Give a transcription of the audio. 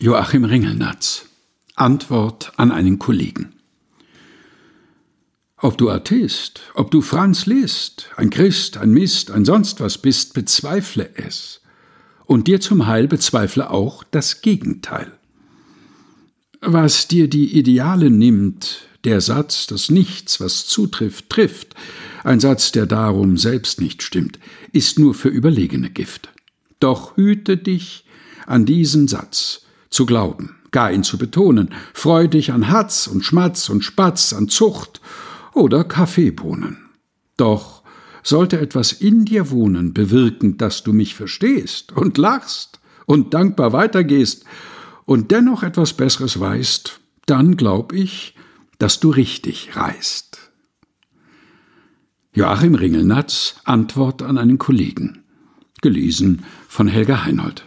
Joachim Ringelnatz Antwort an einen Kollegen Ob du Atheist, ob du Franz Liszt, ein Christ, ein Mist, ein sonst was bist, bezweifle es. Und dir zum Heil bezweifle auch das Gegenteil. Was dir die Ideale nimmt, der Satz, dass nichts, was zutrifft, trifft, ein Satz, der darum selbst nicht stimmt, ist nur für überlegene Gift. Doch hüte dich an diesen Satz, zu glauben, gar ihn zu betonen, freu dich an Hatz und Schmatz und Spatz, an Zucht oder Kaffeebohnen. Doch sollte etwas in dir wohnen, bewirken, dass du mich verstehst und lachst und dankbar weitergehst und dennoch etwas Besseres weißt, dann glaub ich, dass du richtig reist. Joachim Ringelnatz Antwort an einen Kollegen. Gelesen von Helga Heinold.